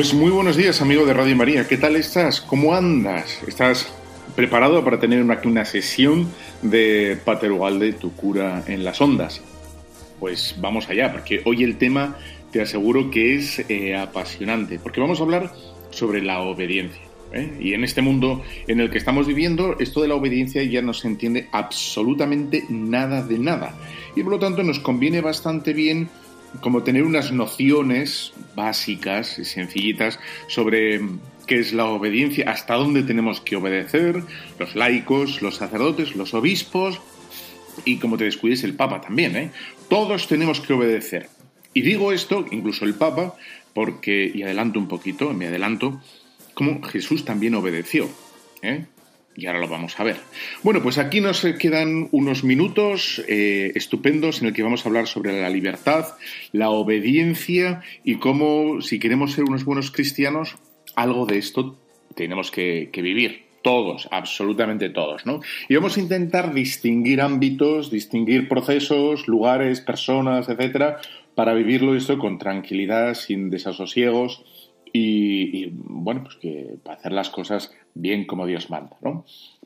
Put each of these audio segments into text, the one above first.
Pues muy buenos días, amigo de Radio María. ¿Qué tal estás? ¿Cómo andas? ¿Estás preparado para tener una, una sesión de Pater Ugalde, tu cura en las ondas? Pues vamos allá, porque hoy el tema te aseguro que es eh, apasionante, porque vamos a hablar sobre la obediencia. ¿eh? Y en este mundo en el que estamos viviendo, esto de la obediencia ya no se entiende absolutamente nada de nada. Y por lo tanto nos conviene bastante bien como tener unas nociones básicas y sencillitas sobre qué es la obediencia, hasta dónde tenemos que obedecer, los laicos, los sacerdotes, los obispos y como te descuides el Papa también, ¿eh? Todos tenemos que obedecer. Y digo esto, incluso el Papa, porque, y adelanto un poquito, me adelanto, como Jesús también obedeció. ¿eh? Y ahora lo vamos a ver. Bueno, pues aquí nos quedan unos minutos eh, estupendos en el que vamos a hablar sobre la libertad, la obediencia y cómo, si queremos ser unos buenos cristianos, algo de esto tenemos que, vivir. Todos, absolutamente todos, ¿no? Y vamos a intentar distinguir ámbitos, distinguir procesos, lugares, personas, etcétera, para vivirlo esto con tranquilidad, sin desasosiegos y, bueno, pues que para hacer las cosas bien como Dios manda, ¿no?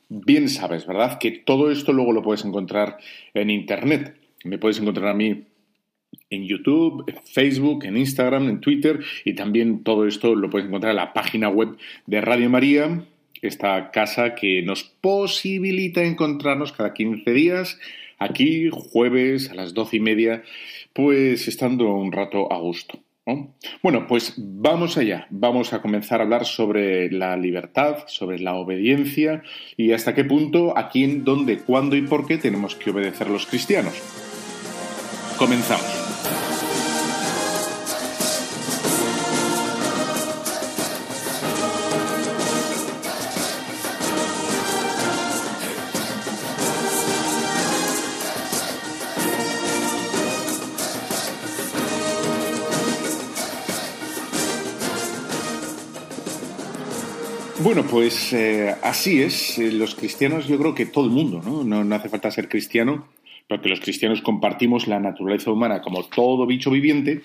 Bien sabes, ¿verdad? Que todo esto luego lo puedes encontrar en Internet. Me puedes encontrar a mí en YouTube, en Facebook, en Instagram, en Twitter y también todo esto lo puedes encontrar en la página web de Radio María, esta casa que nos posibilita encontrarnos cada 15 días aquí, jueves a las doce y media, pues estando un rato a gusto. Bueno, pues vamos allá. Vamos a comenzar a hablar sobre la libertad, sobre la obediencia y hasta qué punto, a quién, dónde, cuándo y por qué tenemos que obedecer los cristianos. Comenzamos. Bueno, pues eh, así es. Eh, los cristianos, yo creo que todo el mundo, ¿no? ¿no? hace falta ser cristiano, porque los cristianos compartimos la naturaleza humana como todo bicho viviente.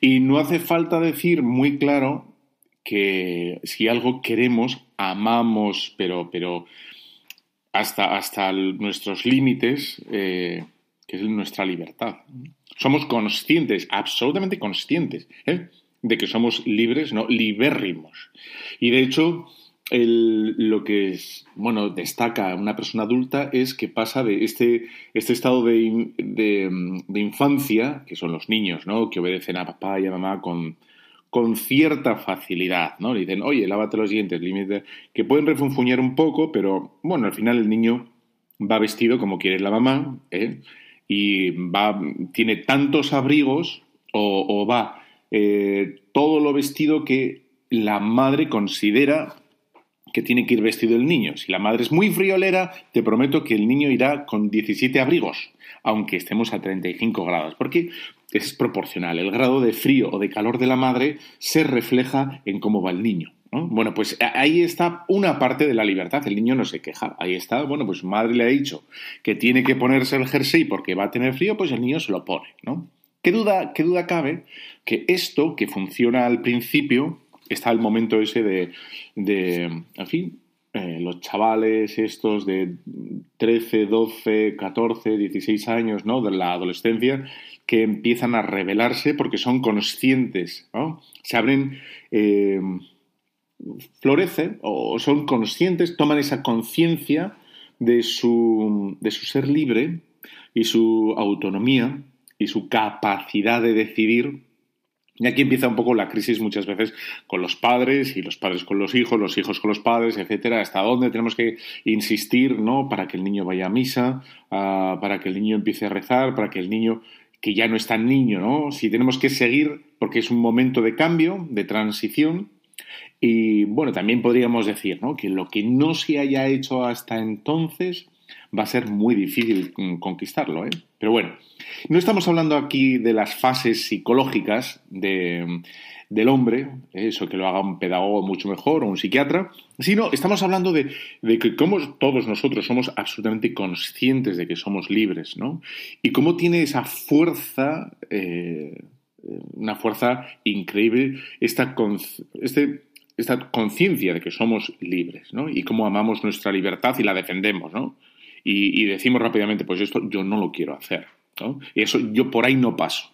Y no hace falta decir muy claro que si algo queremos, amamos, pero, pero hasta, hasta nuestros límites, eh, que es nuestra libertad. Somos conscientes, absolutamente conscientes. ¿eh? De que somos libres, no, libérrimos. Y de hecho, lo que es, bueno, destaca una persona adulta es que pasa de este, este estado de, de, infancia, que son los niños, ¿no? Que obedecen a papá y a mamá con, con cierta facilidad, ¿no? Le dicen, oye, lávate los dientes, límite, que pueden refunfuñar un poco, pero bueno, al final el niño va vestido como quiere la mamá, ¿eh? Y va, tiene tantos abrigos o, o va eh, todo lo vestido que la madre considera que tiene que ir vestido el niño. Si la madre es muy friolera, te prometo que el niño irá con 17 abrigos, aunque estemos a 35 grados, porque es proporcional. El grado de frío o de calor de la madre se refleja en cómo va el niño. Bueno, pues ahí está una parte de la libertad. El niño no se queja. Ahí está, bueno, pues su madre le ha dicho que tiene que ponerse el jersey porque va a tener frío, pues el niño se lo pone, ¿no? ¿Qué duda, qué duda cabe que esto que funciona al principio, está el momento ese de, de en fin, eh, los chavales estos de 13, 12, 14, 16 años, ¿no? De la adolescencia, que empiezan a rebelarse porque son conscientes. Se abren... Eh, florecen o son conscientes, toman esa conciencia de su, de su ser libre y su autonomía y su capacidad de decidir y aquí empieza un poco la crisis muchas veces con los padres y los padres con los hijos, los hijos con los padres, etcétera. Hasta dónde tenemos que insistir, ¿no? Para que el niño vaya a misa, ah, para que el niño empiece a rezar, para que el niño que ya no es tan niño, ¿no? Si tenemos que seguir, porque es un momento de cambio, de transición, y bueno, también podríamos decir ¿no? que lo que no se haya hecho hasta entonces va a ser muy difícil conquistarlo. ¿eh? Pero bueno, no estamos hablando aquí de las fases psicológicas de, del hombre, eso que lo haga un pedagogo mucho mejor o un psiquiatra, sino estamos hablando de, de que como todos nosotros somos absolutamente conscientes de que somos libres, ¿no? Y cómo tiene esa fuerza, eh, una fuerza increíble, esta, este esta conciencia de que somos libres, ¿no? Y cómo amamos nuestra libertad y la defendemos, ¿no? Y, decimos rápidamente, pues esto yo no lo quiero hacer, ¿no? Eso yo por ahí no paso.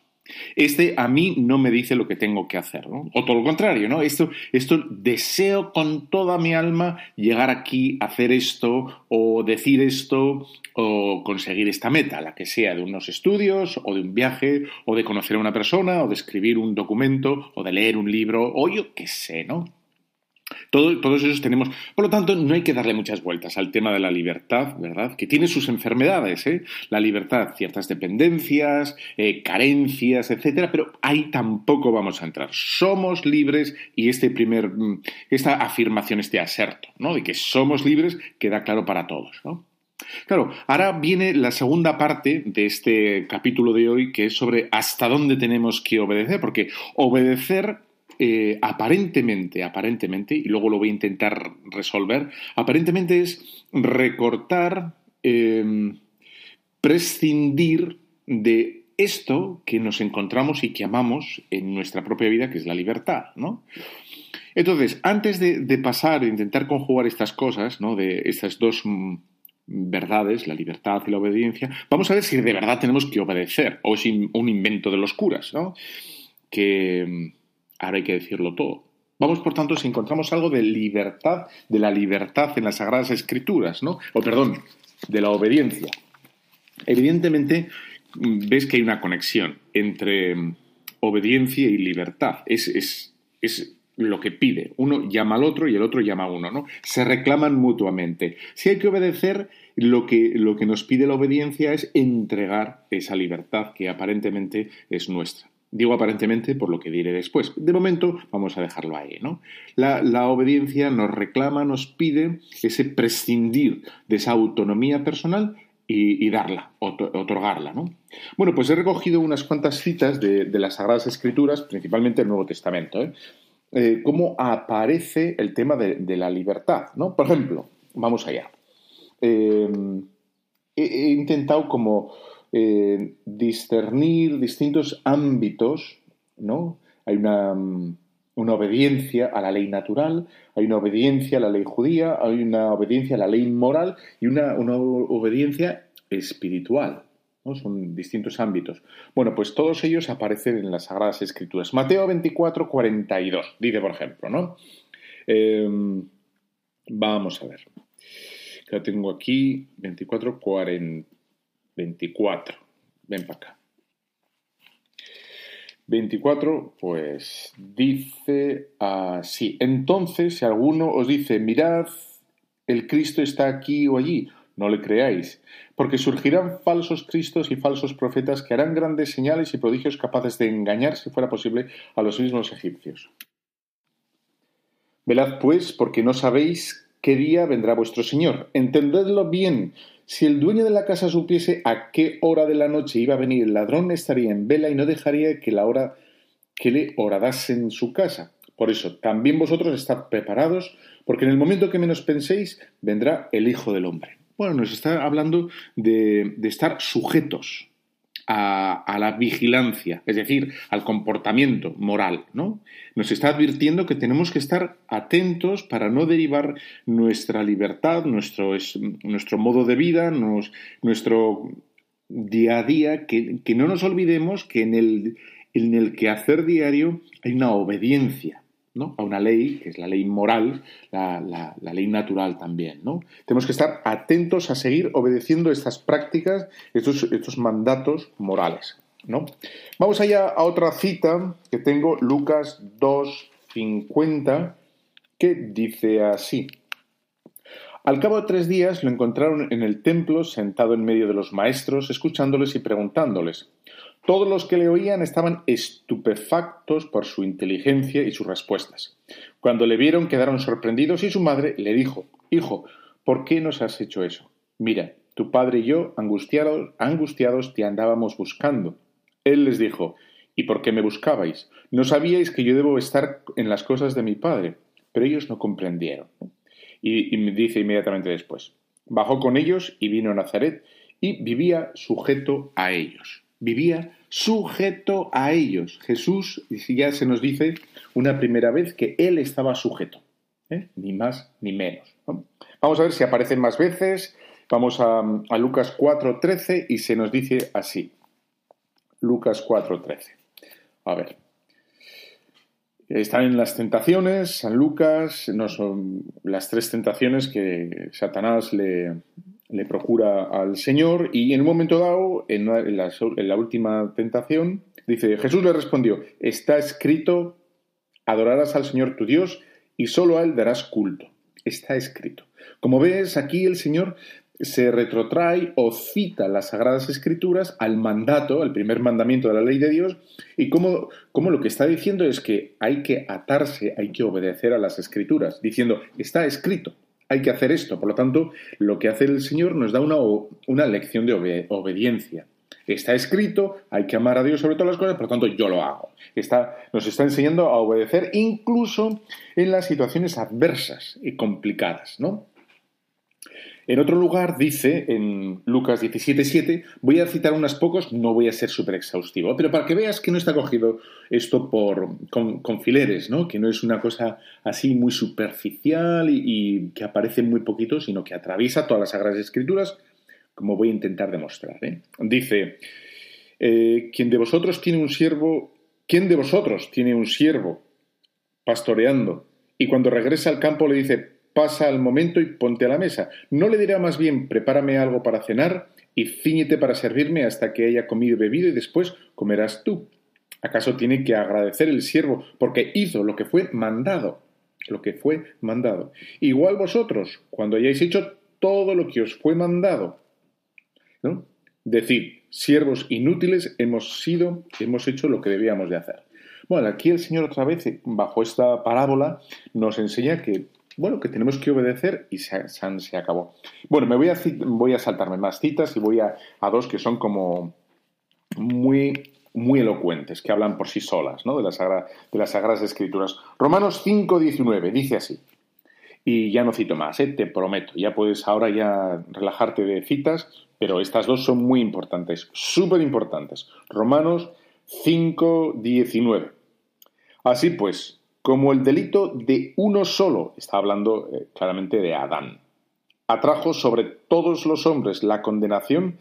Este a mí no me dice lo que tengo que hacer, ¿no? O todo lo contrario, ¿no? Esto, esto deseo con toda mi alma llegar aquí, hacer esto, o decir esto, o conseguir esta meta, la que sea, de unos estudios, o de un viaje, o de conocer a una persona, o de escribir un documento, o de leer un libro, o yo qué sé, ¿no? Todos esos tenemos. Por lo tanto, no hay que darle muchas vueltas al tema de la libertad, ¿verdad? Que tiene sus enfermedades, ¿eh? La libertad, ciertas dependencias, eh, carencias, etcétera, pero ahí tampoco vamos a entrar. Somos libres y este primer, mm, esta afirmación, este aserto, ¿no? De que somos libres queda claro para todos, ¿no? Claro, ahora viene la segunda parte de este capítulo de hoy, que es sobre hasta dónde tenemos que obedecer, porque obedecer eh, aparentemente, aparentemente, y luego lo voy a intentar resolver, aparentemente es recortar, em, prescindir de esto que nos encontramos y que amamos en nuestra propia vida, que es la libertad, ¿no? Entonces, antes de, pasar e intentar conjugar estas cosas, ¿no? De estas dos mm, verdades, la libertad y la obediencia, vamos a ver si de verdad tenemos que obedecer o es un invento de los curas, ¿no? Que Ahora hay que decirlo todo. Vamos, por tanto, si encontramos algo de libertad, de la libertad en las Sagradas Escrituras, ¿no? O perdón, de la obediencia. Evidentemente, ves que hay una conexión entre mm, obediencia y libertad. Es, es, es lo que pide. Uno llama al otro y el otro llama a uno, ¿no? Se reclaman mutuamente. Si hay que obedecer, lo que, lo que nos pide la obediencia es entregar esa libertad que aparentemente es nuestra. Digo aparentemente por lo que diré después. De momento vamos a dejarlo ahí, ¿no? La, obediencia nos reclama, nos pide ese prescindir de esa autonomía personal y, darla, otorgarla, ¿no? Bueno, pues he recogido unas cuantas citas de, las Sagradas Escrituras, principalmente el Nuevo Testamento, ¿eh? eh cómo aparece el tema de, la libertad, ¿no? Por ejemplo, vamos allá. Eh, he intentado como eh, discernir distintos ámbitos, ¿no? Hay una, obediencia a la ley natural, hay una obediencia a la ley judía, hay una obediencia a la ley moral y una, obediencia espiritual. ¿no? Son distintos ámbitos. Bueno, pues todos ellos aparecen en las Sagradas Escrituras. Mateo 24, 42, dice por ejemplo, ¿no? Em, vamos a ver. Que tengo aquí, 24, 40. 24. Ven para acá. 24, pues dice así. Entonces, si alguno os dice, mirad, el Cristo está aquí o allí, no le creáis, porque surgirán falsos cristos y falsos profetas que harán grandes señales y prodigios capaces de engañar, si fuera posible, a los mismos egipcios. Velad pues, porque no sabéis qué día vendrá vuestro Señor. Entendedlo bien. Si el dueño de la casa supiese a qué hora de la noche iba a venir el ladrón, estaría en vela y no dejaría que la hora que le horadase en su casa. Por eso, también vosotros estad preparados, porque en el momento que menos penséis, vendrá el Hijo del Hombre. Bueno, nos está hablando de, estar sujetos a, la vigilancia, es decir, al comportamiento moral, ¿no? Nos está advirtiendo que tenemos que estar atentos para no derivar nuestra libertad, nuestro, nuestro modo de vida, nuestro día a día, que, que, no nos olvidemos que en el, en el quehacer diario hay una obediencia a una ley, que es la ley moral, la, ley natural también. ¿no? Tenemos que estar atentos a seguir obedeciendo estas prácticas, estos, estos mandatos morales. ¿no? Vamos allá a otra cita que tengo, Lucas 2.50, que dice así. Al cabo de tres días lo encontraron en el templo, sentado en medio de los maestros, escuchándoles y preguntándoles. Todos los que le oían estaban estupefactos por su inteligencia y sus respuestas. Cuando le vieron quedaron sorprendidos y su madre le dijo Hijo, ¿por qué nos has hecho eso? Mira, tu padre y yo, angustiados, angustiados, te andábamos buscando. Él les dijo ¿Y por qué me buscabais? ¿No sabíais que yo debo estar en las cosas de mi padre? Pero ellos no comprendieron. Y, me dice inmediatamente después Bajó con ellos y vino a Nazaret y vivía sujeto a ellos vivía sujeto a ellos. Jesús ya se nos dice una primera vez que Él estaba sujeto, ¿eh? ni más ni menos. Vamos a ver si aparecen más veces. Vamos a, a Lucas 4.13 y se nos dice así. Lucas 4.13. A ver. Están en las tentaciones, San Lucas, no son las tres tentaciones que Satanás le, le procura al Señor y en un momento dado, en, la, última tentación, dice, Jesús le respondió, está escrito, adorarás al Señor tu Dios y solo a Él darás culto. Está escrito. Como ves, aquí el Señor se retrotrae o cita las Sagradas Escrituras al mandato, al primer mandamiento de la ley de Dios, y como, como, lo que está diciendo es que hay que atarse, hay que obedecer a las Escrituras, diciendo, está escrito hay que hacer esto. Por lo tanto, lo que hace el Señor nos da una, una lección de obediencia. Está escrito, hay que amar a Dios sobre todas las cosas, por lo tanto yo lo hago. Está, nos está enseñando a obedecer incluso en las situaciones adversas y complicadas, ¿no? En otro lugar dice, en Lucas 17:7, voy a citar unas pocos, no voy a ser súper exhaustivo, pero para que veas que no está cogido esto por, con, fileres, ¿no? que no es una cosa así muy superficial y, que aparece muy poquito, sino que atraviesa todas las Sagradas Escrituras, como voy a intentar demostrar. ¿eh? Dice, eh, ¿quién de vosotros tiene un siervo? ¿Quién de vosotros tiene un siervo pastoreando? Y cuando regresa al campo le dice, pasa al momento y ponte a la mesa. No le dirá más bien prepárame algo para cenar y ciñete para servirme hasta que haya comido y bebido y después comerás tú. ¿Acaso tiene que agradecer el siervo porque hizo lo que fue mandado? Lo que fue mandado. Igual vosotros, cuando hayáis hecho todo lo que os fue mandado. ¿no? Decir, siervos inútiles hemos sido, hemos hecho lo que debíamos de hacer. Bueno, aquí el Señor otra vez, bajo esta parábola, nos enseña que bueno, que tenemos que obedecer y se, se acabó. Bueno, me voy a, voy a saltarme más citas y voy a, dos que son como muy, muy elocuentes, que hablan por sí solas, ¿no? De, la de las Sagradas Escrituras. Romanos 5.19 dice así, y ya no cito más, ¿eh? te prometo, ya puedes ahora ya relajarte de citas, pero estas dos son muy importantes, súper importantes. Romanos 5.19. Así pues, como el delito de uno solo, está hablando eh, claramente de Adán, atrajo sobre todos los hombres la condenación,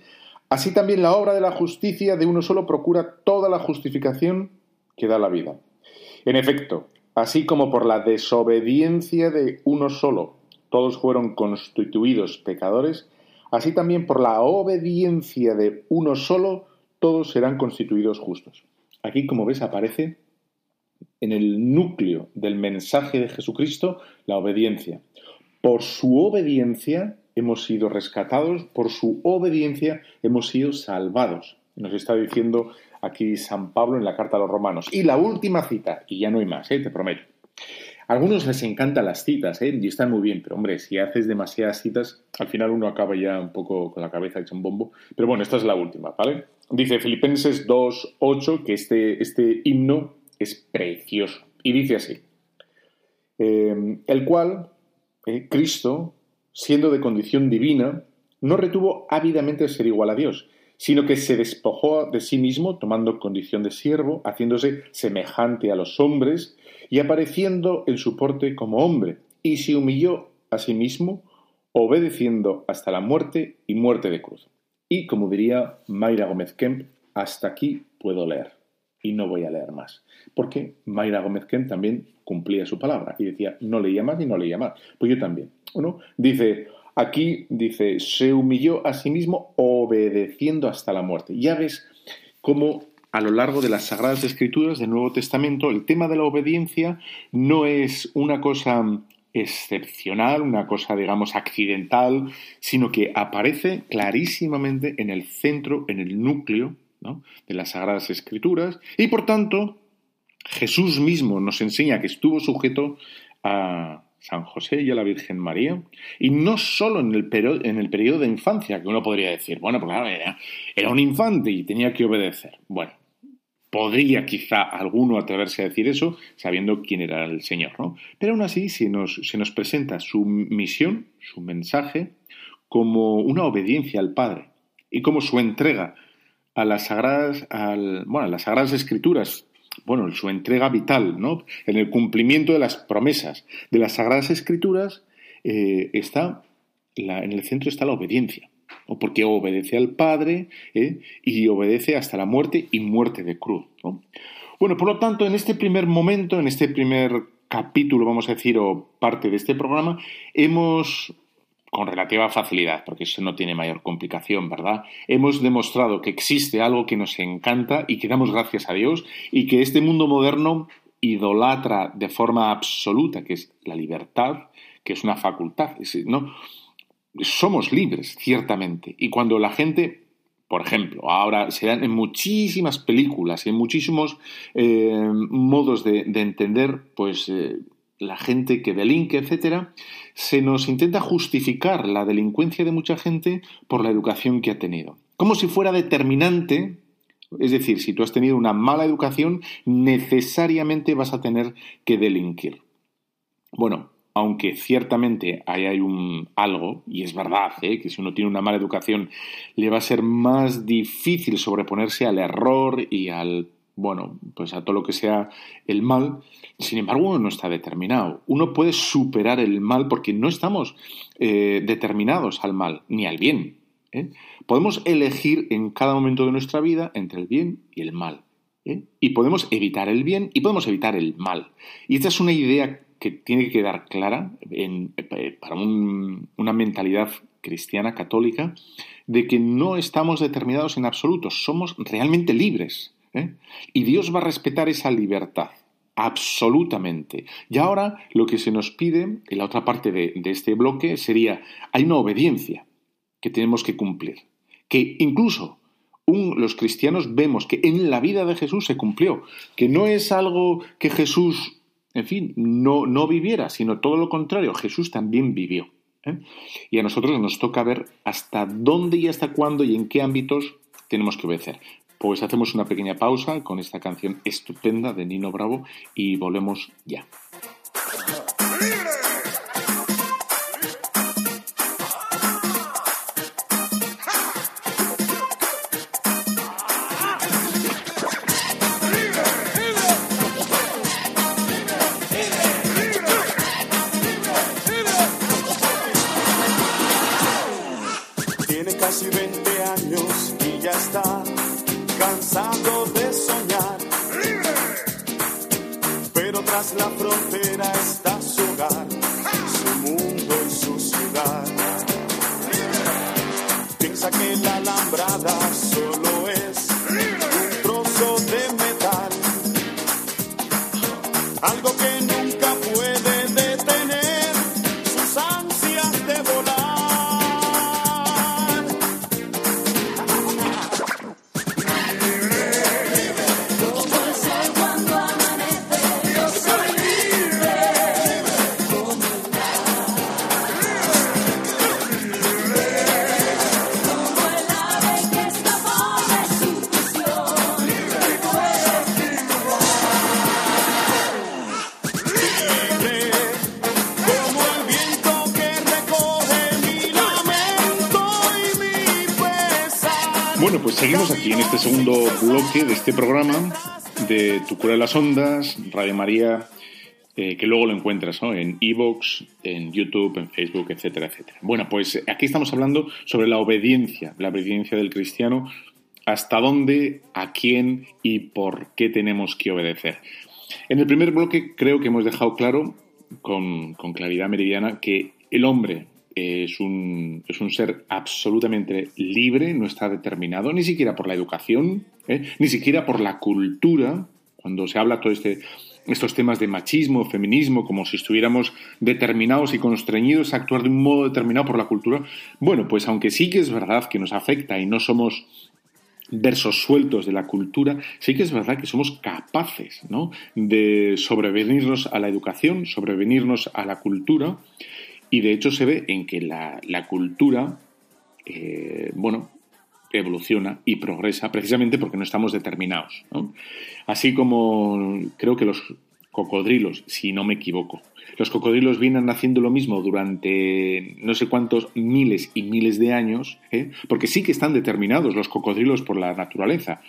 así también la obra de la justicia de uno solo procura toda la justificación que da la vida. En efecto, así como por la desobediencia de uno solo todos fueron constituidos pecadores, así también por la obediencia de uno solo todos serán constituidos justos. Aquí, como ves, aparece en el núcleo del mensaje de Jesucristo la obediencia. Por su obediencia hemos sido rescatados, por su obediencia hemos sido salvados. Nos está diciendo aquí San Pablo en la carta a los romanos. Y la última cita, y ya no hay más, ¿eh? te prometo. A algunos les encantan las citas, ¿eh? y están muy bien, pero hombre, si haces demasiadas citas, al final uno acaba ya un poco con la cabeza hecha un bombo. Pero bueno, esta es la última, ¿vale? Dice Filipenses 2.8 que este, este himno es precioso. Y dice así, eh, el cual, eh, Cristo, siendo de condición divina, no retuvo ávidamente ser igual a Dios, sino que se despojó de sí mismo, tomando condición de siervo, haciéndose semejante a los hombres y apareciendo en su porte como hombre, y se humilló a sí mismo, obedeciendo hasta la muerte y muerte de cruz. Y como diría Mayra Gómez Kemp, hasta aquí puedo leer y no voy a leer más. Porque Mayra Gómez Kemp también cumplía su palabra y decía, no leía más y no leía más. Pues yo también. ¿no? Dice, Aquí dice, se humilló a sí mismo obedeciendo hasta la muerte. Ya ves cómo a lo largo de las Sagradas Escrituras del Nuevo Testamento el tema de la obediencia no es una cosa excepcional, una cosa, digamos, accidental, sino que aparece clarísimamente en el centro, en el núcleo de las Sagradas Escrituras, y por tanto Jesús mismo nos enseña que estuvo sujeto a, San José y a la Virgen María, y no solo en el, periodo, en el periodo de infancia, que uno podría decir, bueno, pues claro, era, un infante y tenía que obedecer. Bueno, podría quizá alguno atreverse a decir eso, sabiendo quién era el Señor, ¿no? Pero aún así se nos, se nos presenta su misión, su mensaje, como una obediencia al Padre y como su entrega a las sagradas, al, bueno, las sagradas escrituras bueno, su entrega vital, ¿no? En el cumplimiento de las promesas de las Sagradas Escrituras eh, está, en el centro está la obediencia, porque obedece al Padre ¿eh? y obedece hasta la muerte y muerte de cruz. Bueno, por lo tanto, en este primer momento, en este primer capítulo, vamos a decir, o parte de este programa, hemos con relativa facilidad, porque eso no tiene mayor complicación, ¿verdad? Hemos demostrado que existe algo que nos encanta y que damos gracias a Dios y que este mundo moderno idolatra de forma absoluta, que es la libertad, que es una facultad, ¿no? Somos libres, ciertamente. Y cuando la gente, por ejemplo, ahora se dan en muchísimas películas, en muchísimos eh, modos de, entender, pues, eh, la gente que delinque, etcétera, se nos intenta justificar la delincuencia de mucha gente por la educación que ha tenido. Como si fuera determinante, es decir, si tú has tenido una mala educación, necesariamente vas a tener que delinquir. Bueno, aunque ciertamente ahí hay un algo, y es verdad, ¿eh? que si uno tiene una mala educación le va a ser más difícil sobreponerse al error y al bueno, pues a todo lo que sea el mal. Sin embargo, uno no está determinado. Uno puede superar el mal porque no estamos eh, determinados al mal ni al bien. ¿eh? Podemos elegir en cada momento de nuestra vida entre el bien y el mal. ¿eh? Y podemos evitar el bien y podemos evitar el mal. Y esta es una idea que tiene que quedar clara para una mentalidad cristiana católica de que no estamos determinados en absoluto, somos realmente libres. ¿Eh? Y Dios va a respetar esa libertad. Absolutamente. Y ahora lo que se nos pide, en la otra parte de, este bloque, sería, hay una obediencia que tenemos que cumplir. Que incluso los cristianos vemos que en la vida de Jesús se cumplió, que no es algo que Jesús, en fin, no, no viviera, sino todo lo contrario, Jesús también vivió. ¿eh? Y a nosotros nos toca ver hasta dónde y hasta cuándo y en qué ámbitos tenemos que obedecer. Pues hacemos una pequeña pausa con esta canción estupenda de Nino Bravo y volvemos ya. Frontera está su hogar, su mundo y su ciudad. Piensa que la alambrada solo bloque de este programa de Tu cura de las ondas, Radio María, eh, que luego lo encuentras en Evox, en YouTube, en Facebook, etcétera, etcétera. Bueno, pues aquí estamos hablando sobre la obediencia, la obediencia del cristiano, hasta dónde, a quién y por qué tenemos que obedecer. En el primer bloque creo que hemos dejado claro, con claridad meridiana, que el hombre es un, es un, ser absolutamente libre, no está determinado ni siquiera por la educación, ¿eh? ni siquiera por la cultura, cuando se habla todo este, estos temas de machismo, feminismo, como si estuviéramos determinados y constreñidos a actuar de un modo determinado por la cultura. Bueno, pues aunque sí que es verdad que nos afecta y no somos versos sueltos de la cultura, sí que es verdad que somos capaces ¿no? de sobrevenirnos a la educación, sobrevenirnos a la cultura y de hecho se ve en que la, cultura, eh, bueno, evoluciona y progresa precisamente porque no estamos determinados. Así como creo que los cocodrilos, si no me equivoco, los cocodrilos vienen haciendo lo mismo durante no sé cuántos miles y miles de años, ¿eh? porque sí que están determinados los cocodrilos por la naturaleza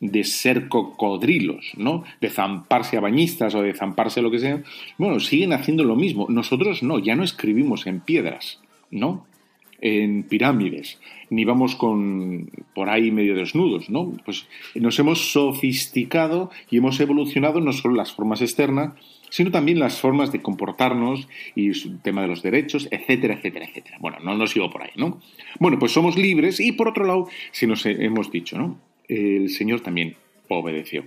de ser cocodrilos, ¿no? De zamparse a bañistas o de zamparse lo que sea. Bueno, siguen haciendo lo mismo. Nosotros no, ya no escribimos en piedras, ¿no? En pirámides, ni vamos con por ahí medio desnudos, ¿no? Pues nos hemos sofisticado y hemos evolucionado no solo las formas externas, sino también las formas de comportarnos y el tema de los derechos, etcétera, etcétera, etcétera. Bueno, no nos sigo por ahí, ¿no? Bueno, pues somos libres y por otro lado, si nos hemos dicho, ¿no? El Señor también obedeció.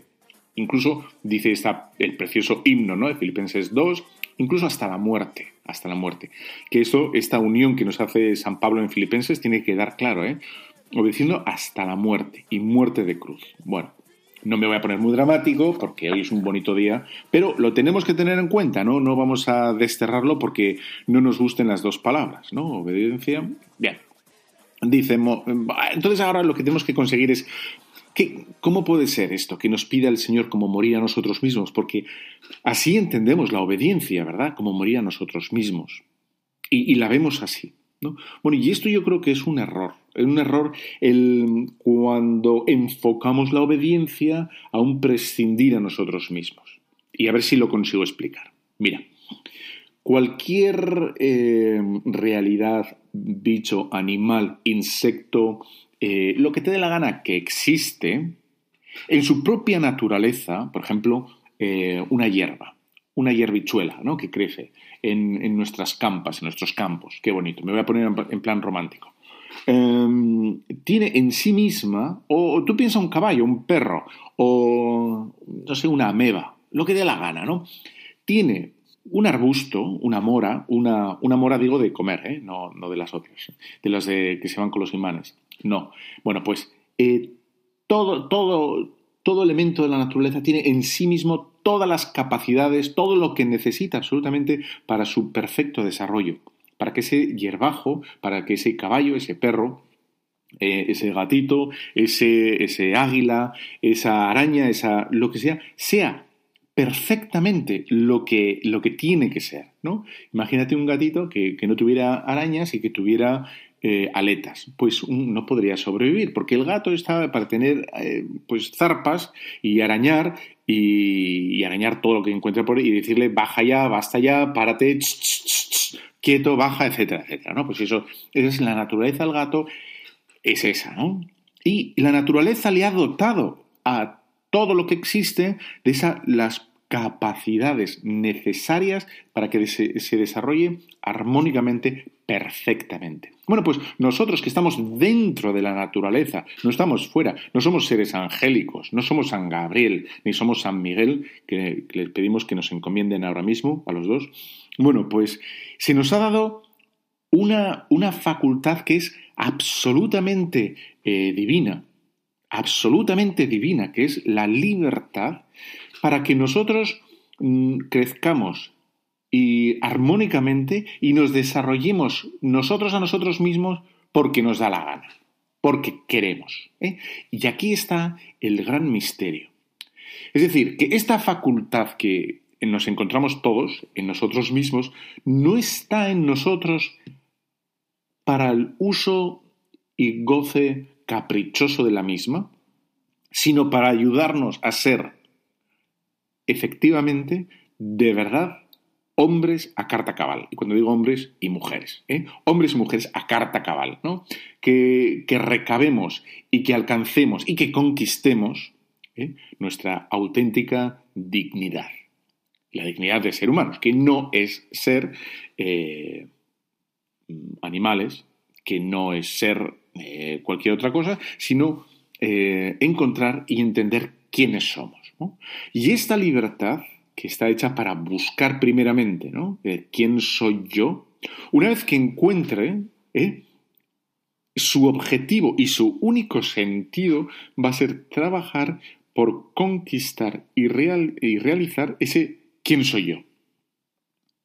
Incluso dice esta, el precioso himno ¿no? de Filipenses 2, incluso hasta la muerte, hasta la muerte. Que eso, esta unión que nos hace San Pablo en Filipenses tiene que dar claro, ¿eh? obedeciendo hasta la muerte y muerte de cruz. Bueno, no me voy a poner muy dramático porque hoy es un bonito día, pero lo tenemos que tener en cuenta, ¿no? No vamos a desterrarlo porque no nos gusten las dos palabras, ¿no? Obediencia. Bien. Dice, entonces ahora lo que tenemos que conseguir es ¿Cómo puede ser esto? Que nos pida el Señor como morir a nosotros mismos, porque así entendemos la obediencia, ¿verdad? Como morir a nosotros mismos. Y, la vemos así. ¿no? Bueno, y esto yo creo que es un error. Es un error el, cuando enfocamos la obediencia a un prescindir a nosotros mismos. Y a ver si lo consigo explicar. Mira, cualquier eh, realidad, bicho, animal, insecto, eh, lo que te dé la gana que existe, en su propia naturaleza, por ejemplo, eh, una hierba, una hierbichuela, ¿no? Que crece en, nuestras campas, en nuestros campos. Qué bonito. Me voy a poner en, plan romántico. Em, tiene en sí misma, o, tú piensas un caballo, un perro, o no sé, una ameba, lo que dé la gana, ¿no? Tiene un arbusto, una mora, una, una mora digo de comer, ¿eh? no, no de las otras, de las de, que se van con los imanes. No. Bueno, pues eh, todo, todo, todo elemento de la naturaleza tiene en sí mismo todas las capacidades, todo lo que necesita absolutamente para su perfecto desarrollo, para que ese hierbajo, para que ese caballo, ese perro, eh, ese gatito, ese, ese águila, esa araña, esa lo que sea, sea perfectamente lo que, lo que tiene que ser, ¿no? Imagínate un gatito que, que no tuviera arañas y que tuviera eh, aletas, pues no podría sobrevivir, porque el gato está para tener eh, pues zarpas y arañar y, arañar todo lo que encuentra por ahí y decirle baja ya, basta ya, párate, quieto, baja, etcétera, etcétera, ¿no? Pues eso, esa es la naturaleza del gato, es esa, ¿no? Y la naturaleza le ha dotado a todo lo que existe de esas las capacidades necesarias para que se desarrolle armónicamente, perfectamente. Bueno, pues nosotros que estamos dentro de la naturaleza, no estamos fuera, no somos seres angélicos, no somos San Gabriel, ni somos San Miguel, que, les pedimos que nos encomienden ahora mismo a los dos. Bueno, pues se nos ha dado una, una facultad que es absolutamente eh, divina, absolutamente divina, que es la libertad para que nosotros mm, crezcamos y armónicamente y nos desarrollemos nosotros a nosotros mismos porque nos da la gana, porque queremos. ¿eh? Y aquí está el gran misterio. Es decir, que esta facultad que nos encontramos todos, en nosotros mismos, no está en nosotros para el uso y goce caprichoso de la misma, sino para ayudarnos a ser efectivamente, de verdad, hombres a carta cabal. Y cuando digo hombres y mujeres, ¿eh? hombres y mujeres a carta cabal, ¿no? que, recabemos y que alcancemos y que conquistemos ¿eh? nuestra auténtica dignidad. La dignidad de ser humanos, que no es ser eh, animales, que no es ser cualquier otra cosa, sino encontrar y entender quiénes somos. Y esta libertad que está hecha para buscar primeramente, ¿no? ¿Quién soy yo? Una vez que encuentre, ¿eh? su objetivo y su único sentido va a ser trabajar por conquistar y, y realizar ese quién soy yo,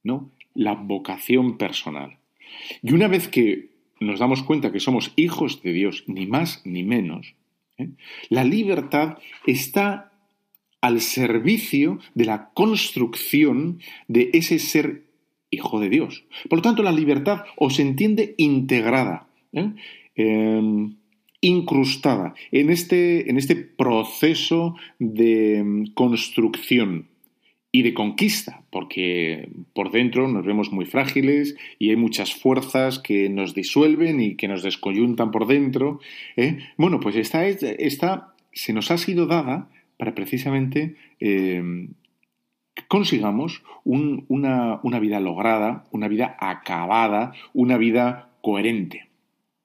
¿no? La vocación personal. Y una vez que nos damos cuenta que somos hijos de Dios, ni más ni menos, ¿eh? la libertad está al servicio de la construcción de ese ser hijo de Dios. Por lo tanto, la libertad os entiende integrada, ¿eh? em, incrustada en este, en este proceso de em, construcción y de conquista, porque por dentro nos vemos muy frágiles y hay muchas fuerzas que nos disuelven y que nos descoyuntan por dentro. ¿eh? Bueno, pues esta, esta se nos ha sido dada para precisamente eh, consigamos una, vida lograda, una vida acabada, una vida coherente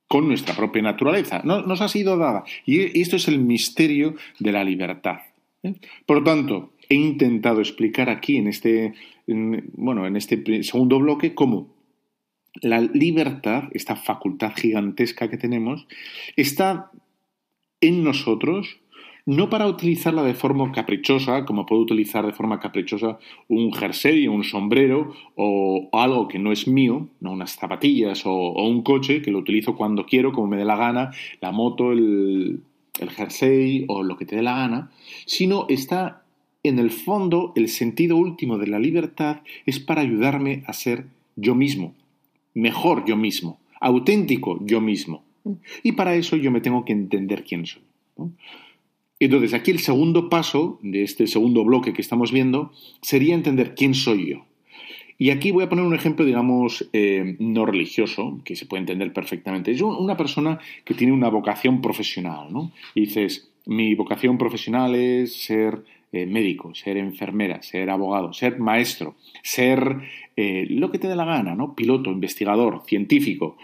con nuestra propia naturaleza. nos ha sido dada. Y esto es el misterio de la libertad. ¿eh? Por lo tanto, he intentado explicar aquí en este, bueno, en este segundo bloque cómo la libertad, esta facultad gigantesca que tenemos, está en nosotros no para utilizarla de forma caprichosa, como puedo utilizar de forma caprichosa un jersey, un sombrero o, algo que no es mío, ¿no? unas zapatillas o, un coche que lo utilizo cuando quiero, como me dé la gana, la moto, el, el jersey o lo que te dé la gana, sino está en el fondo el sentido último de la libertad es para ayudarme a ser yo mismo, mejor yo mismo, auténtico yo mismo. Y para eso yo me tengo que entender quién soy. Entonces, aquí el segundo paso de este segundo bloque que estamos viendo sería entender quién soy yo. Y aquí voy a poner un ejemplo, digamos, eh, no religioso, que se puede entender perfectamente. Es una persona que tiene una vocación profesional, ¿no? Dices, mi vocación profesional es ser eh, médico, ser enfermera, ser abogado, ser maestro, ser eh, lo que te dé la gana, ¿no? Piloto, investigador, científico,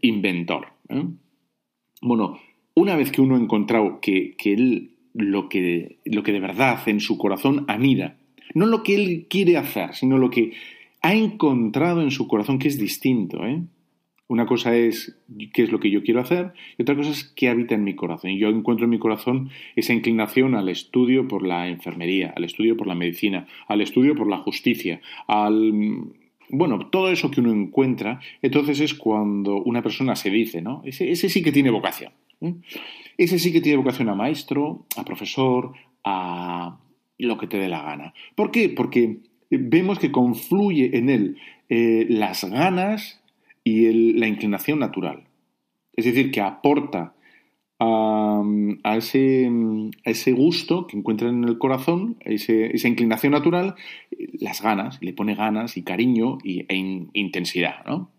inventor. Bueno, una vez que uno ha encontrado que, él lo que, lo que de verdad en su corazón anida, no lo que él quiere hacer, sino lo que ha encontrado en su corazón que es distinto. ¿eh? Una cosa es qué es lo que yo quiero hacer y otra cosa es qué habita en mi corazón. Y yo encuentro en mi corazón esa inclinación al estudio por la enfermería, al estudio por la medicina, al estudio por la justicia, al... Bueno, todo eso que uno encuentra, entonces es cuando una persona se dice, ¿no? ese sí que tiene vocación. ¿Eh? Ese sí que tiene vocación a maestro, a profesor, a lo que te dé la gana. ¿Por qué? Porque vemos que confluye en él eh, las ganas y la inclinación natural. Es decir, que aporta a, ese, gusto que encuentra en el corazón, esa inclinación natural, las ganas, le pone ganas y cariño y, e intensidad. ¿no?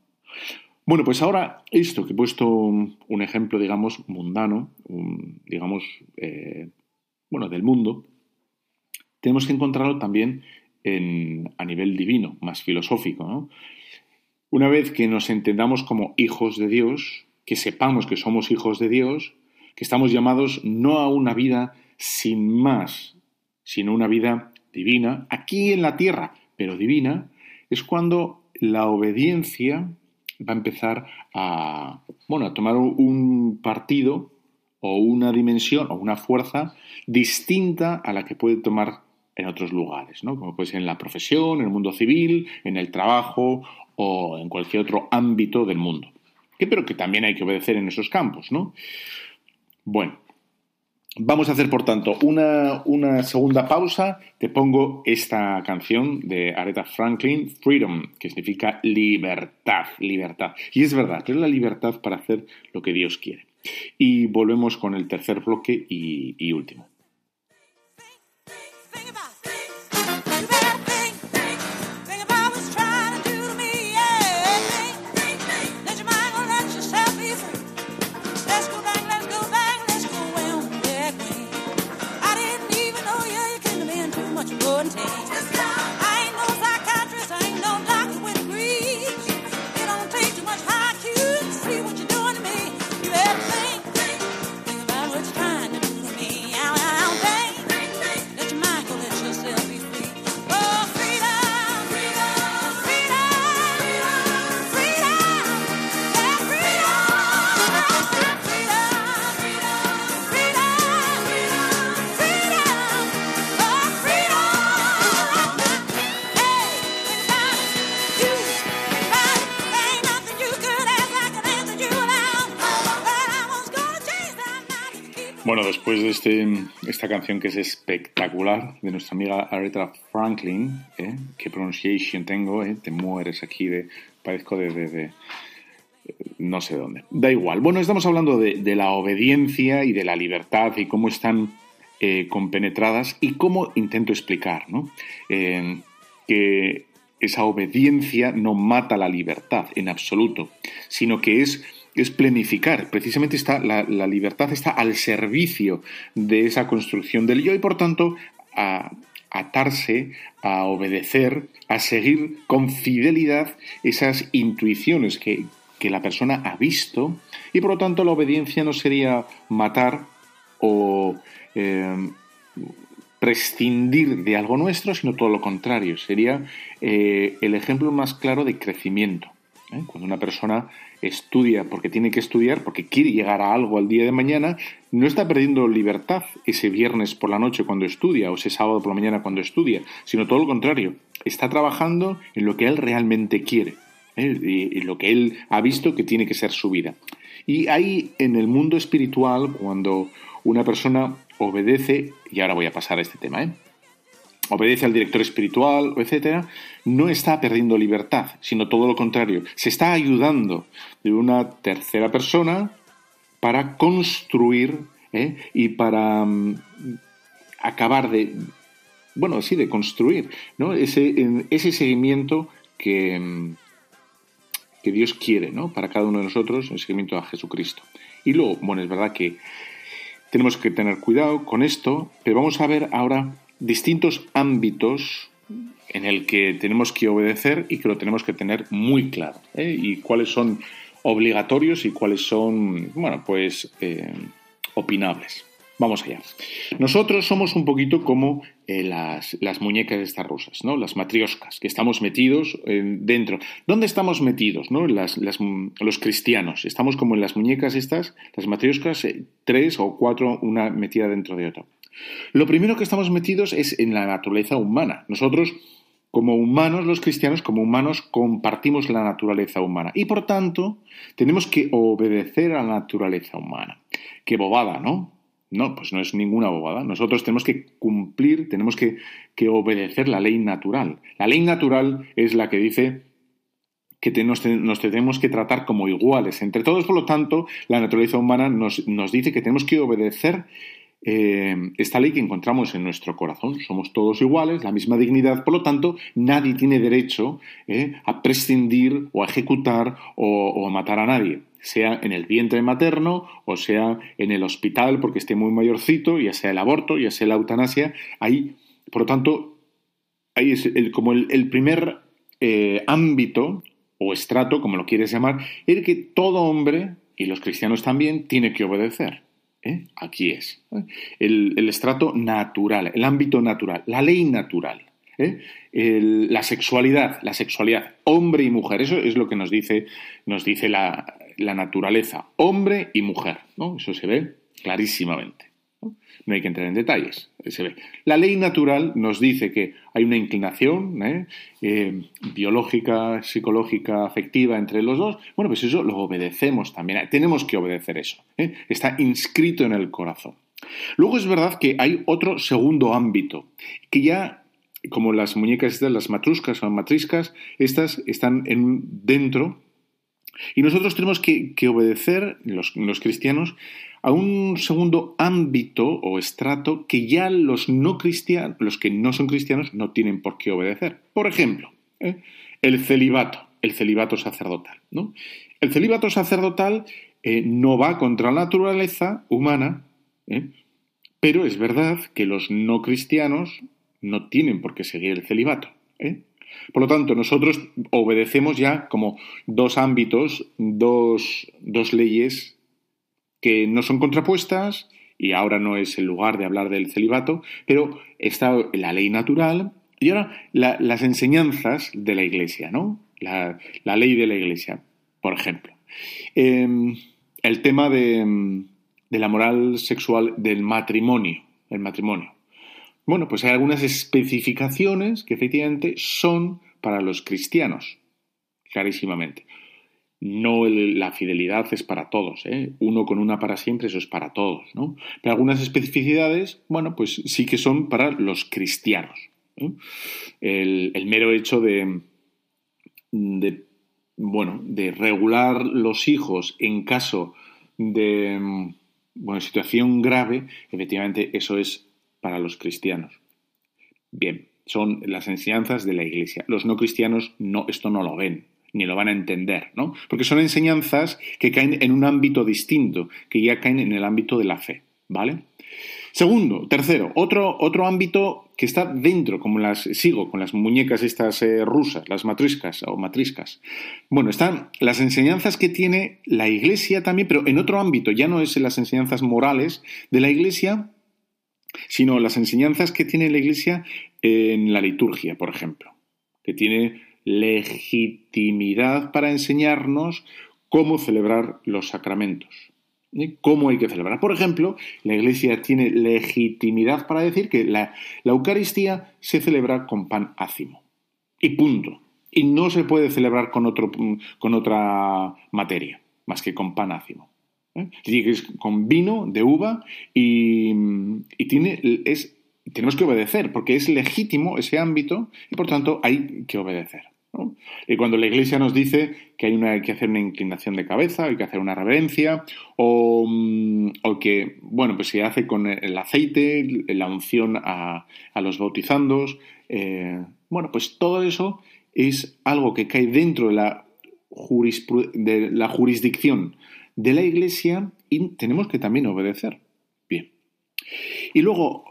Bueno, pues ahora esto que he puesto un ejemplo, digamos, mundano, digamos, eh, bueno, del mundo, tenemos que encontrarlo también a nivel divino, más filosófico. Una vez que nos entendamos como hijos de Dios, que sepamos que somos hijos de Dios, que estamos llamados no a una vida sin más, sino una vida divina, aquí en la tierra, pero divina, es cuando la obediencia va a empezar a, bueno, a tomar un partido o una dimensión o una fuerza distinta a la que puede tomar en otros lugares, ¿no? como puede ser en la profesión, en el mundo civil, en el trabajo o en cualquier otro ámbito del mundo. pero que también hay que obedecer en esos campos, ¿no? Bueno, Vamos a hacer, por tanto, una, segunda pausa. Te pongo esta canción de Aretha Franklin, Freedom, que significa libertad, libertad. Y es verdad, es la libertad para hacer lo que Dios quiere. Y volvemos con el tercer bloque y último. Good canción que es espectacular de nuestra amiga Aretha Franklin, ¿eh? qué pronunciation tengo, ¿eh? te mueres aquí de, parezco de, de- de- no sé dónde. Da igual. Bueno, estamos hablando de, la obediencia y de la libertad y cómo están eh, compenetradas y cómo intento explicar, ¿no? Que esa obediencia no mata la libertad en absoluto, sino que es, es planificar. Precisamente está, la, libertad está al servicio de esa construcción del yo y por tanto a atarse, a obedecer, a seguir con fidelidad esas intuiciones que, que la persona ha visto y por lo tanto la obediencia no sería matar o eh, prescindir de algo nuestro, sino todo lo contrario. Sería eh, el ejemplo más claro de crecimiento. ¿Eh? Cuando una persona estudia porque tiene que estudiar, porque quiere llegar a algo al día de mañana, no está perdiendo libertad ese viernes por la noche cuando estudia o ese sábado por la mañana cuando estudia, sino todo lo contrario. Está trabajando en lo que él realmente quiere, ¿eh? y, y lo que él ha visto que tiene que ser su vida. Y ahí en el mundo espiritual, cuando una persona obedece, y ahora voy a pasar a este tema, ¿eh? Obedece al director espiritual, etcétera, no está perdiendo libertad, sino todo lo contrario. Se está ayudando de una tercera persona para construir ¿eh? y para mm, acabar de, bueno, sí, de construir, ¿no? Ese, ese seguimiento que, mm, que Dios quiere, ¿no? Para cada uno de nosotros, el seguimiento a Jesucristo. Y luego, bueno, es verdad que tenemos que tener cuidado con esto, pero vamos a ver ahora distintos ámbitos en el que tenemos que obedecer y que lo tenemos que tener muy claro. ¿eh? Y cuáles son obligatorios y cuáles son, bueno, pues eh, opinables. Vamos allá. Nosotros somos un poquito como eh, las, las muñecas estas rusas, ¿no? Las matrioscas, que estamos metidos eh, dentro. ¿Dónde estamos metidos, no? Los cristianos. Estamos como en las muñecas estas, las matrioscas, eh, tres o cuatro, una metida dentro de otra. Lo primero que estamos metidos es en la naturaleza humana. Nosotros, como humanos, los cristianos, como humanos, compartimos la naturaleza humana. Y por tanto, tenemos que obedecer a la naturaleza humana. Qué bobada, ¿no? No, pues no es ninguna bobada. Nosotros tenemos que cumplir, tenemos que, que obedecer la ley natural. La ley natural es la que dice que nos tenemos que tratar como iguales entre todos. Por lo tanto, la naturaleza humana nos, nos dice que tenemos que obedecer eh, esta ley que encontramos en nuestro corazón. Somos todos iguales, la misma dignidad, por lo tanto, nadie tiene derecho eh, a prescindir o a ejecutar o, o a matar a nadie, sea en el vientre materno o sea en el hospital porque esté muy mayorcito, ya sea el aborto, ya sea la eutanasia. Ahí, por lo tanto, ahí es el- como el, primer eh, ámbito o estrato, como lo quieres llamar, el que todo hombre, y los cristianos también, tiene que obedecer. ¿eh? Aquí es. ¿eh? El, estrato natural, el ámbito natural, la ley natural. la sexualidad, la sexualidad, hombre y mujer, eso es lo que nos dice, nos dice la, la naturaleza, hombre y mujer. Eso se ve clarísimamente. ¿no? Hay que entrar en detalles, se ve. La ley natural nos dice que hay una inclinación ¿eh? Eh, biológica, psicológica, afectiva entre los dos. Bueno, pues eso lo obedecemos también. Tenemos que obedecer eso. ¿eh? Está inscrito en el corazón. Luego es verdad que hay otro segundo ámbito, que ya, como las muñecas estas, las matruscas o matriscas, estas están en, dentro Y nosotros tenemos que, obedecer, los, los cristianos, a un segundo ámbito o estrato que ya los no cristianos, los que no son cristianos, no tienen por qué obedecer. Por ejemplo, ¿eh? el celibato, el celibato sacerdotal. ¿no? El celibato sacerdotal eh, no va contra la naturaleza humana, ¿eh? pero es verdad que los no cristianos no tienen por qué seguir el celibato. Por lo tanto, nosotros obedecemos ya como dos ámbitos, dos, dos leyes que no son contrapuestas, y ahora no es el lugar de hablar del celibato, pero está la ley natural y ahora la- las enseñanzas de la Iglesia, ¿no? La, ley de la Iglesia, por ejemplo. Eh, el tema de, de la moral sexual del matrimonio, el matrimonio. Bueno, pues hay algunas especificaciones que efectivamente son para los cristianos, clarísimamente. No la fidelidad es para todos, ¿eh? uno con una para siempre, eso es para todos, ¿no? Pero algunas especificidades, bueno, pues sí que son para los cristianos. ¿no? El, el mero hecho de, de, bueno, de regular los hijos en caso de bueno, situación grave, efectivamente eso es para los cristianos. Bien, son las enseñanzas de la Iglesia. Los no cristianos no, esto no lo ven, ni lo van a entender, ¿no? Porque son enseñanzas que caen en un ámbito distinto, que ya caen en el ámbito de la fe, ¿vale? Segundo, tercero, otro, otro ámbito que está dentro, como las sigo con las muñecas estas eh, rusas, las matriscas o matriscas. Bueno, están las enseñanzas que tiene la Iglesia también, pero en otro ámbito, ya no es en las enseñanzas morales de la Iglesia, sino las enseñanzas que tiene la Iglesia en la liturgia, por ejemplo, que tiene legitimidad para enseñarnos cómo celebrar los sacramentos. ¿eh? ¿Cómo hay que celebrar? Por ejemplo, la Iglesia tiene legitimidad para decir que la, Eucaristía se celebra con pan ácimo. Y punto. Y no se puede celebrar con, con otra materia, más que con pan ácimo. ¿Eh? Es con vino de uva y, y tiene, es, tenemos que obedecer, porque es legítimo ese ámbito y por tanto hay que obedecer. Y cuando la Iglesia nos dice que hay, una, hay que hacer una inclinación de cabeza, hay que hacer una reverencia, o, mm, o que, bueno, pues se hace con el aceite, la unción a, a los bautizandos, eh, bueno, pues todo eso es algo que cae dentro de la, de la jurisdicción de la Iglesia y tenemos que también obedecer. Bien. Y luego,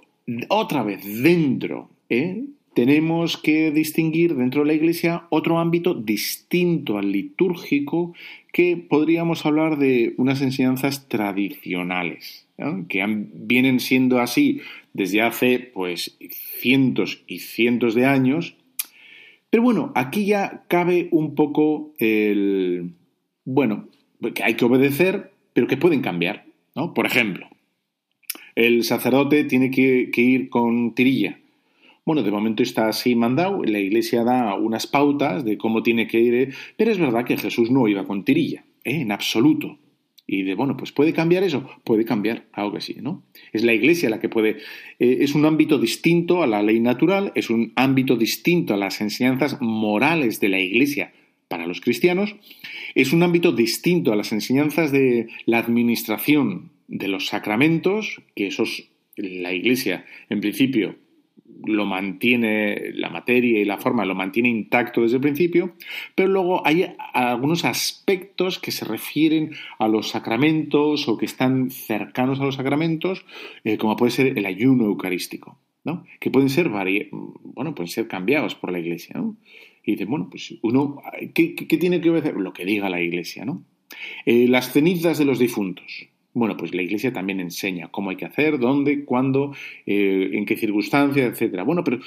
otra vez, dentro, ¿eh? tenemos que distinguir dentro de la Iglesia otro ámbito distinto al litúrgico que podríamos hablar de unas enseñanzas tradicionales, que han- vienen siendo así desde hace pues cientos y cientos de años. Pero bueno, aquí ya cabe un poco el, bueno, que hay que obedecer, pero que pueden cambiar, ¿no? Por ejemplo, el sacerdote tiene que, ir con tirilla. Bueno, de momento está así mandado, la iglesia da unas pautas de cómo tiene que ir, eh, pero es verdad que Jesús no iba con tirilla, ¿eh? en absoluto. Y de, bueno, pues puede cambiar eso, puede cambiar, claro que sí, ¿no? Es la iglesia la que puede, eh, es un ámbito distinto a la ley natural, es un ámbito distinto a las enseñanzas morales de la iglesia para los cristianos, es un ámbito distinto a las enseñanzas de la administración de los sacramentos, que esos la iglesia en principio lo mantiene, la materia y la forma lo mantiene intacto desde el principio, pero luego hay algunos aspectos que se refieren a los sacramentos o que están cercanos a los sacramentos, eh, como puede ser el ayuno eucarístico, ¿no? que pueden ser, bueno, pueden ser cambiados por la iglesia. Y dice, bueno, pues uno, ¿qué, qué, qué tiene que obedecer? Lo que diga la iglesia, ¿no? Eh, las cenizas de los difuntos. Bueno, pues la Iglesia también enseña cómo hay que hacer, dónde, cuándo, eh, en qué circunstancias, etcétera. Bueno, pero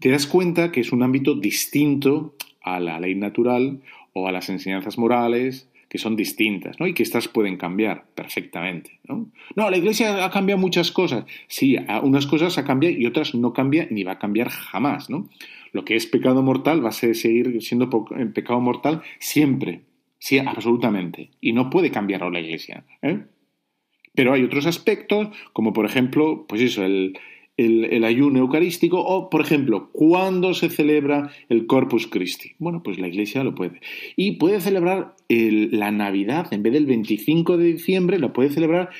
te das cuenta que es un ámbito distinto a la ley natural o a las enseñanzas morales, que son distintas, ¿no? Y que estas pueden cambiar perfectamente, ¿no? No, la Iglesia ha cambiado muchas cosas. Sí, unas cosas ha cambiado y otras no cambia ni va a cambiar jamás, ¿no? Lo que es pecado mortal va a seguir siendo pecado mortal siempre, sí, absolutamente. Y no puede cambiarlo la Iglesia, ¿eh? Pero hay otros aspectos, como por ejemplo, pues eso, el, el, ayuno eucarístico o, por ejemplo, ¿cuándo se celebra el Corpus Christi? Bueno, pues la Iglesia lo puede. Y puede celebrar el- la Navidad, en vez del 25 de diciembre, lo puede celebrar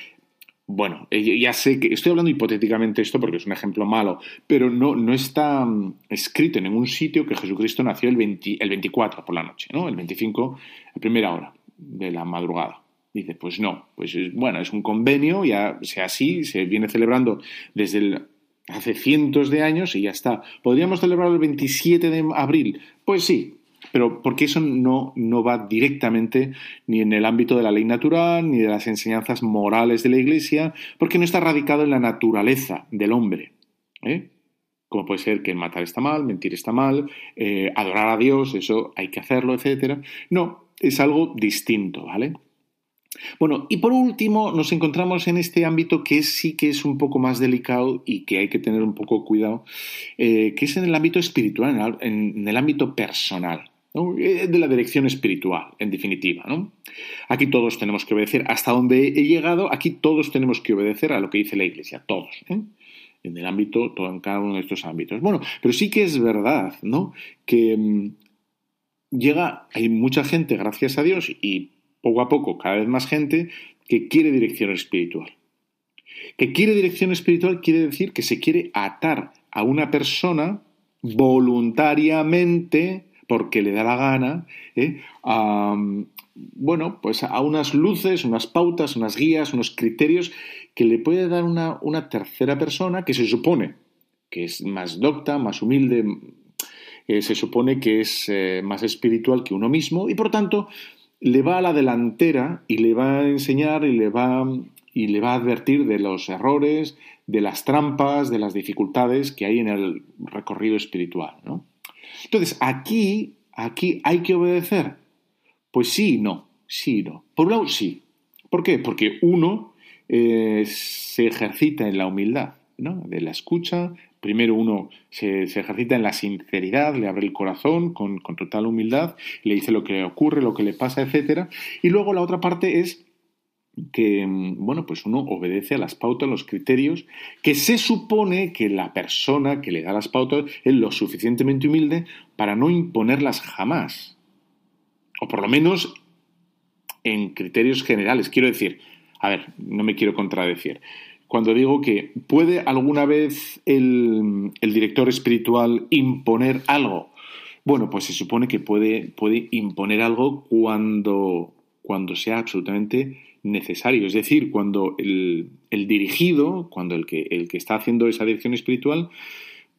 bueno, eh, ya sé que estoy hablando hipotéticamente esto porque es un ejemplo malo, pero no, no está mm, escrito en ningún sitio que Jesucristo nació el, 20 el 24 por la noche, ¿no? El 25 a primera hora de la madrugada. Dice, pues no, pues es- bueno, es un convenio, ya sea así, se viene celebrando desde el- hace cientos de años y ya está. ¿Podríamos celebrarlo el 27 de abril? Pues sí, pero porque eso no, no va directamente ni en el ámbito de la ley natural, ni de las enseñanzas morales de la Iglesia, porque no está radicado en la naturaleza del hombre. ¿eh? Como puede ser que matar está mal, mentir está mal, eh, adorar a Dios, eso hay que hacerlo, etc. No, es algo distinto, ¿vale? Bueno, y por último nos encontramos en este ámbito que sí que es un poco más delicado y que hay que tener un poco cuidado, eh, que es en el ámbito espiritual, en el, ámbito personal. Eh, de la dirección espiritual, en definitiva. ¿no? Aquí todos tenemos que obedecer. Hasta donde he llegado, aquí todos tenemos que obedecer a lo que dice la Iglesia, todos. ¿eh? En el ámbito, todo en cada uno de estos ámbitos. Bueno, pero sí que es verdad, ¿no? Que mm, llega, hay mucha gente, gracias a Dios, y poco a poco cada vez más gente que quiere dirección espiritual. Que quiere dirección espiritual quiere decir que se quiere atar a una persona voluntariamente, porque le da la gana, ¿eh? a, bueno, pues a unas luces, unas pautas, unas guías, unos criterios que le puede dar una, tercera persona que se supone que es más docta, más humilde, eh, se supone que es eh, más espiritual que uno mismo y por tanto le va a la delantera y le va a enseñar y le va, y le va a advertir de los errores, de las trampas, de las dificultades que hay en el recorrido espiritual. ¿no? Entonces, aquí, aquí hay que obedecer. Pues sí y no, sí y no. Por un lado, sí. ¿Por qué? Porque uno eh, se ejercita en la humildad, ¿no? De la escucha. Primero uno se, ejercita en la sinceridad, le abre el corazón con, con, total humildad, le dice lo que le ocurre, lo que le pasa, etc. Y luego la otra parte es que, bueno, pues uno obedece a las pautas, los criterios, que se supone que la persona que le da las pautas es lo suficientemente humilde para no imponerlas jamás. O por lo menos en criterios generales. Quiero decir, a ver, no me quiero contradecir. Cuando digo que puede alguna vez el, director espiritual imponer algo, bueno, pues se supone que puede, imponer algo cuando, sea absolutamente necesario. Es decir, cuando el, el, dirigido, cuando el que, el que está haciendo esa dirección espiritual,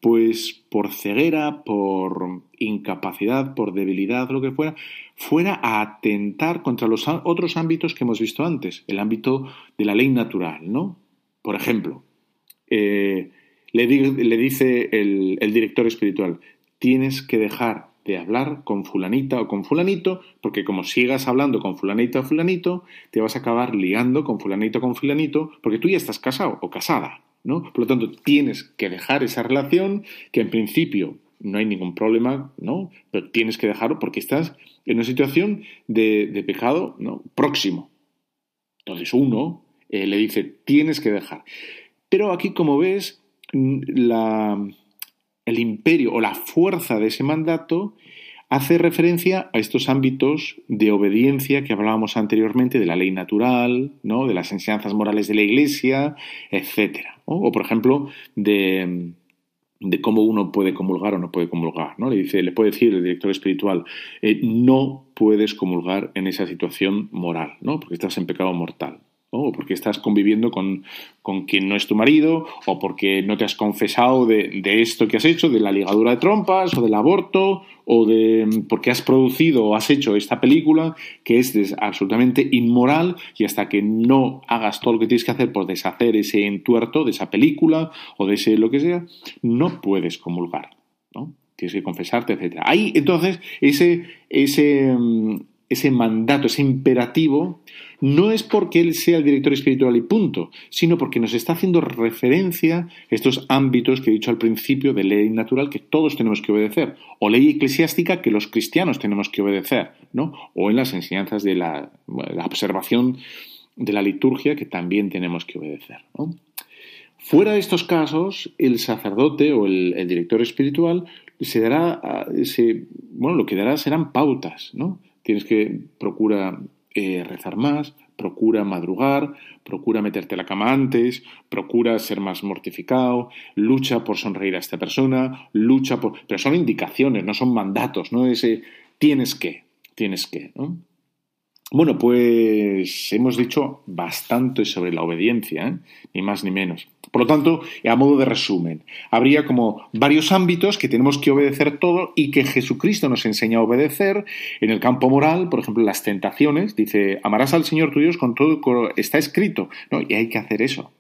pues por ceguera, por incapacidad, por debilidad, lo que fuera, fuera a atentar contra los otros ámbitos que hemos visto antes, el ámbito de la ley natural, ¿no? Por ejemplo, eh, le, di, le, dice el, director espiritual, tienes que dejar de hablar con fulanita o con fulanito, porque como sigas hablando con fulanita o fulanito, te vas a acabar liando con fulanito o con fulanito, porque tú ya estás casado o casada, ¿no? Por lo tanto, tienes que dejar esa relación que en principio no hay ningún problema, ¿no? Pero tienes que dejarlo porque estás en una situación de, pecado próximo. Entonces uno eh, le dice, tienes que dejar. Pero aquí, como ves, el imperio o la fuerza de ese mandato hace referencia a estos ámbitos de obediencia que hablábamos anteriormente, de la ley natural, ¿no? de las enseñanzas morales de la Iglesia, etc. O, por ejemplo, de, de, cómo uno puede comulgar o no puede comulgar. ¿no? Le, dice, le puede decir el director espiritual, eh, no puedes comulgar en esa situación moral, ¿no? porque estás en pecado mortal o porque estás conviviendo con, con, quien no es tu marido, o porque no te has confesado de, de, esto que has hecho, de la ligadura de trompas, o del aborto, o de porque has producido o has hecho esta película que es absolutamente inmoral, y hasta que no hagas todo lo que tienes que hacer por deshacer ese entuerto de esa película o de ese lo que sea, no puedes comulgar, ¿no? Tienes que confesarte, etc. Ahí, entonces, ese, ese, ese mandato, ese imperativo, no es porque él sea el director espiritual y punto, sino porque nos está haciendo referencia a estos ámbitos que he dicho al principio de ley natural que todos tenemos que obedecer, o ley eclesiástica que los cristianos tenemos que obedecer, ¿no? O en las enseñanzas de la, observación de la liturgia que también tenemos que obedecer. Fuera de estos casos, el sacerdote o el, director espiritual se dará, bueno, lo que dará serán pautas, ¿no? Tienes que procura eh, rezar más, procura madrugar, procura meterte a la cama antes, procura ser más mortificado, lucha por sonreír a esta persona, lucha por... Pero son indicaciones, no son mandatos, no ese tienes que, tienes que, ¿no? Bueno, pues hemos dicho bastante sobre la obediencia, ¿eh? ni más ni menos. Por lo tanto, a modo de resumen, habría como varios ámbitos que tenemos que obedecer todo y que Jesucristo nos enseña a obedecer. En el campo moral, por ejemplo, las tentaciones, dice, amarás al Señor tu Dios con todo, con- está escrito, ¿no? Y hay que hacer eso.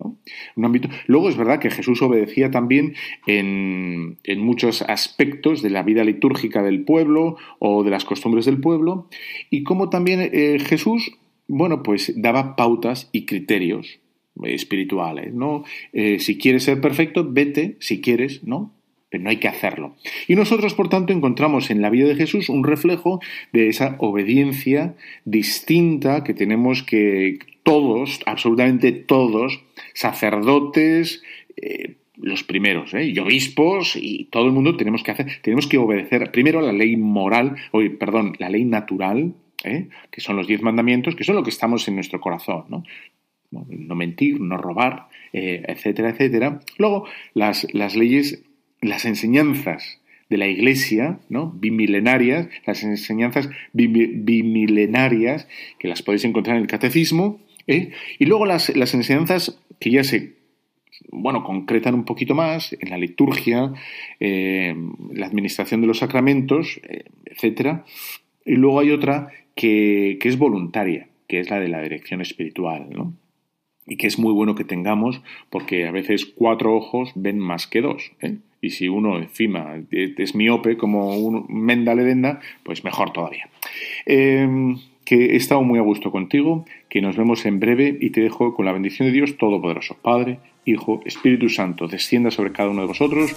Un ámbito. Luego es verdad que Jesús obedecía también en, muchos aspectos de la vida litúrgica del pueblo o de las costumbres del pueblo, y como también eh, Jesús, bueno, pues daba pautas y criterios espirituales, ¿no? Eh, si quieres ser perfecto, vete, si quieres, ¿no? Pero no hay que hacerlo. Y nosotros, por tanto, encontramos en la vida de Jesús un reflejo de esa obediencia distinta que tenemos que todos, absolutamente todos, sacerdotes, eh, los primeros, ¿eh? y obispos y todo el mundo tenemos que hacer, tenemos que obedecer primero la ley moral, oye, perdón, la ley natural, ¿eh? que son los diez mandamientos, que son lo que estamos en nuestro corazón, ¿no? No mentir, no robar, eh, etcétera, etcétera. Luego, las, las leyes, las enseñanzas de la Iglesia, ¿no? bimilenarias, las enseñanzas bimi- bimilenarias, que las podéis encontrar en el Catecismo, ¿eh? y luego las, las enseñanzas que ya se bueno, concretan un poquito más en la liturgia, eh, la administración de los sacramentos, eh, etcétera. Y luego hay otra que, que es voluntaria, que es la de la dirección espiritual, ¿no? Y que es muy bueno que tengamos, porque a veces cuatro ojos ven más que dos. ¿eh? Y si uno encima es miope como un menda ledenda, pues mejor todavía. Eh, que he estado muy a gusto contigo, que nos vemos en breve y te dejo con la bendición de Dios Todopoderoso, Padre, Hijo, Espíritu Santo, descienda sobre cada uno de vosotros.